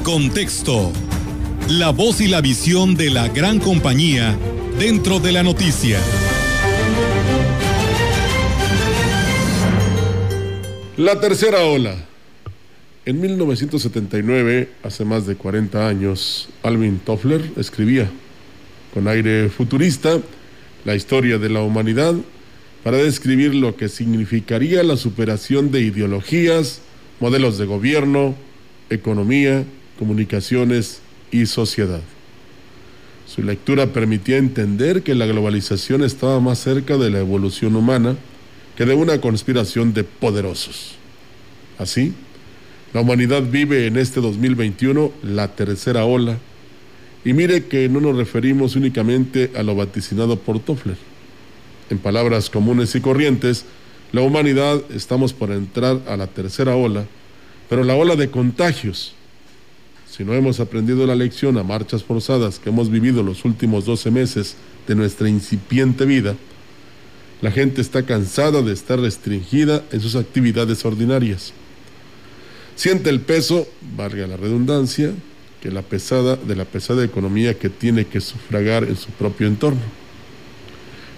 contexto. La voz y la visión de la gran compañía dentro de la noticia. La tercera ola. En 1979, hace más de 40 años, Alvin Toffler escribía, con aire futurista, la historia de la humanidad para describir lo que significaría la superación de ideologías, modelos de gobierno, economía, comunicaciones y sociedad. Su lectura permitía entender que la globalización estaba más cerca de la evolución humana que de una conspiración de poderosos. Así, la humanidad vive en este 2021 la tercera ola, y mire que no nos referimos únicamente a lo vaticinado por Toffler. En palabras comunes y corrientes, la humanidad estamos por entrar a la tercera ola, pero la ola de contagios. Si no hemos aprendido la lección a marchas forzadas que hemos vivido los últimos 12 meses de nuestra incipiente vida, la gente está cansada de estar restringida en sus actividades ordinarias. Siente el peso, valga la redundancia, que la pesada de la pesada economía que tiene que sufragar en su propio entorno.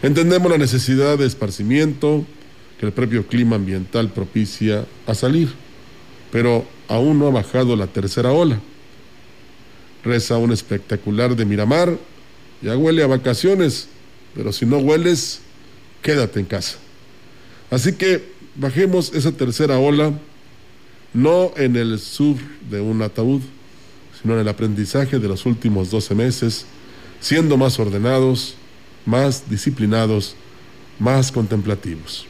Entendemos la necesidad de esparcimiento que el propio clima ambiental propicia a salir, pero aún no ha bajado la tercera ola. Reza un espectacular de Miramar, ya huele a vacaciones, pero si no hueles, quédate en casa. Así que bajemos esa tercera ola no en el sur de un ataúd, sino en el aprendizaje de los últimos 12 meses, siendo más ordenados, más disciplinados, más contemplativos.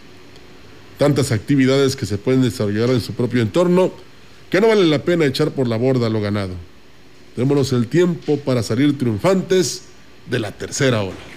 Tantas actividades que se pueden desarrollar en su propio entorno que no vale la pena echar por la borda lo ganado. Démonos el tiempo para salir triunfantes de la tercera ola.